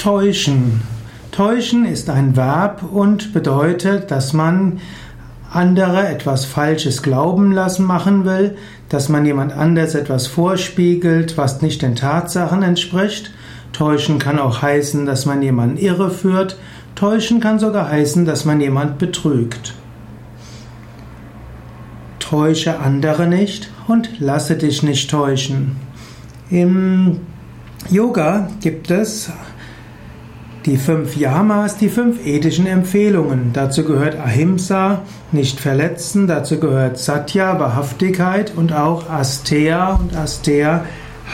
Täuschen. Täuschen ist ein Verb und bedeutet, dass man andere etwas Falsches glauben lassen machen will, dass man jemand anders etwas vorspiegelt, was nicht den Tatsachen entspricht. Täuschen kann auch heißen, dass man jemanden irreführt. Täuschen kann sogar heißen, dass man jemand betrügt. Täusche andere nicht und lasse dich nicht täuschen. Im Yoga gibt es die fünf Yamas, die fünf ethischen Empfehlungen. Dazu gehört Ahimsa, nicht verletzen, dazu gehört Satya, Wahrhaftigkeit und auch Asteya. Und Asteya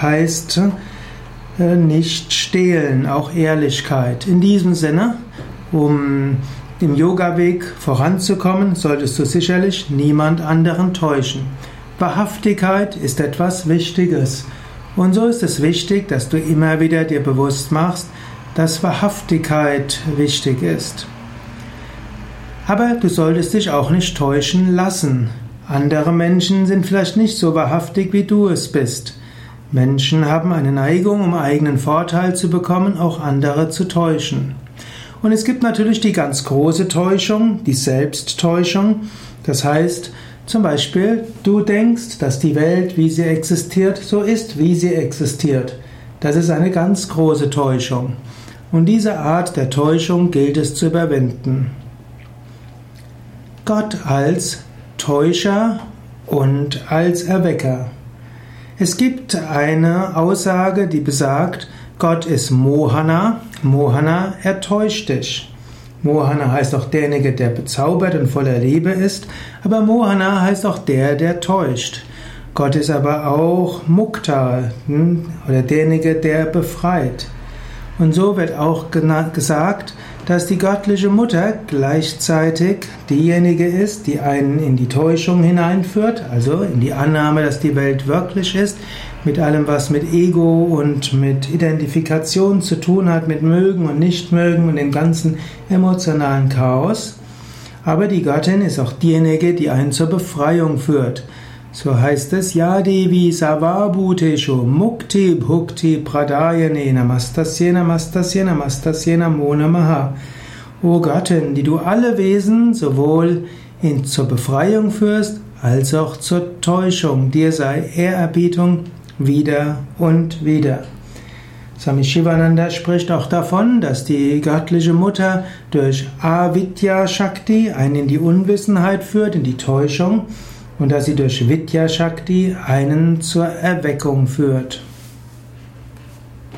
heißt äh, nicht stehlen, auch Ehrlichkeit. In diesem Sinne, um im Yoga-Weg voranzukommen, solltest du sicherlich niemand anderen täuschen. Wahrhaftigkeit ist etwas Wichtiges. Und so ist es wichtig, dass du immer wieder dir bewusst machst, dass Wahrhaftigkeit wichtig ist. Aber du solltest dich auch nicht täuschen lassen. Andere Menschen sind vielleicht nicht so wahrhaftig, wie du es bist. Menschen haben eine Neigung, um eigenen Vorteil zu bekommen, auch andere zu täuschen. Und es gibt natürlich die ganz große Täuschung, die Selbsttäuschung. Das heißt, zum Beispiel, du denkst, dass die Welt, wie sie existiert, so ist, wie sie existiert. Das ist eine ganz große Täuschung. Und diese Art der Täuschung gilt es zu überwinden. Gott als Täuscher und als Erwecker. Es gibt eine Aussage, die besagt, Gott ist Mohana. Mohana, er täuscht dich. Mohana heißt auch derjenige, der bezaubert und voller Liebe ist, aber Mohana heißt auch der, der täuscht. Gott ist aber auch Mukta hm, oder derjenige, der befreit. Und so wird auch gesagt, dass die göttliche Mutter gleichzeitig diejenige ist, die einen in die Täuschung hineinführt, also in die Annahme, dass die Welt wirklich ist, mit allem, was mit Ego und mit Identifikation zu tun hat, mit Mögen und Nichtmögen und dem ganzen emotionalen Chaos. Aber die Göttin ist auch diejenige, die einen zur Befreiung führt. So heißt es, Ja Devi Savabhuteshu Mukti Bhukti Pradayane Namastasye Namastasye Namastasye Namo Namaha. O Göttin, die du alle Wesen sowohl in, zur Befreiung führst, als auch zur Täuschung. Dir sei Ehrerbietung wieder und wieder. Swami Shivananda spricht auch davon, dass die göttliche Mutter durch Avidya Shakti einen in die Unwissenheit führt, in die Täuschung und dass sie durch Vidya Shakti einen zur Erweckung führt.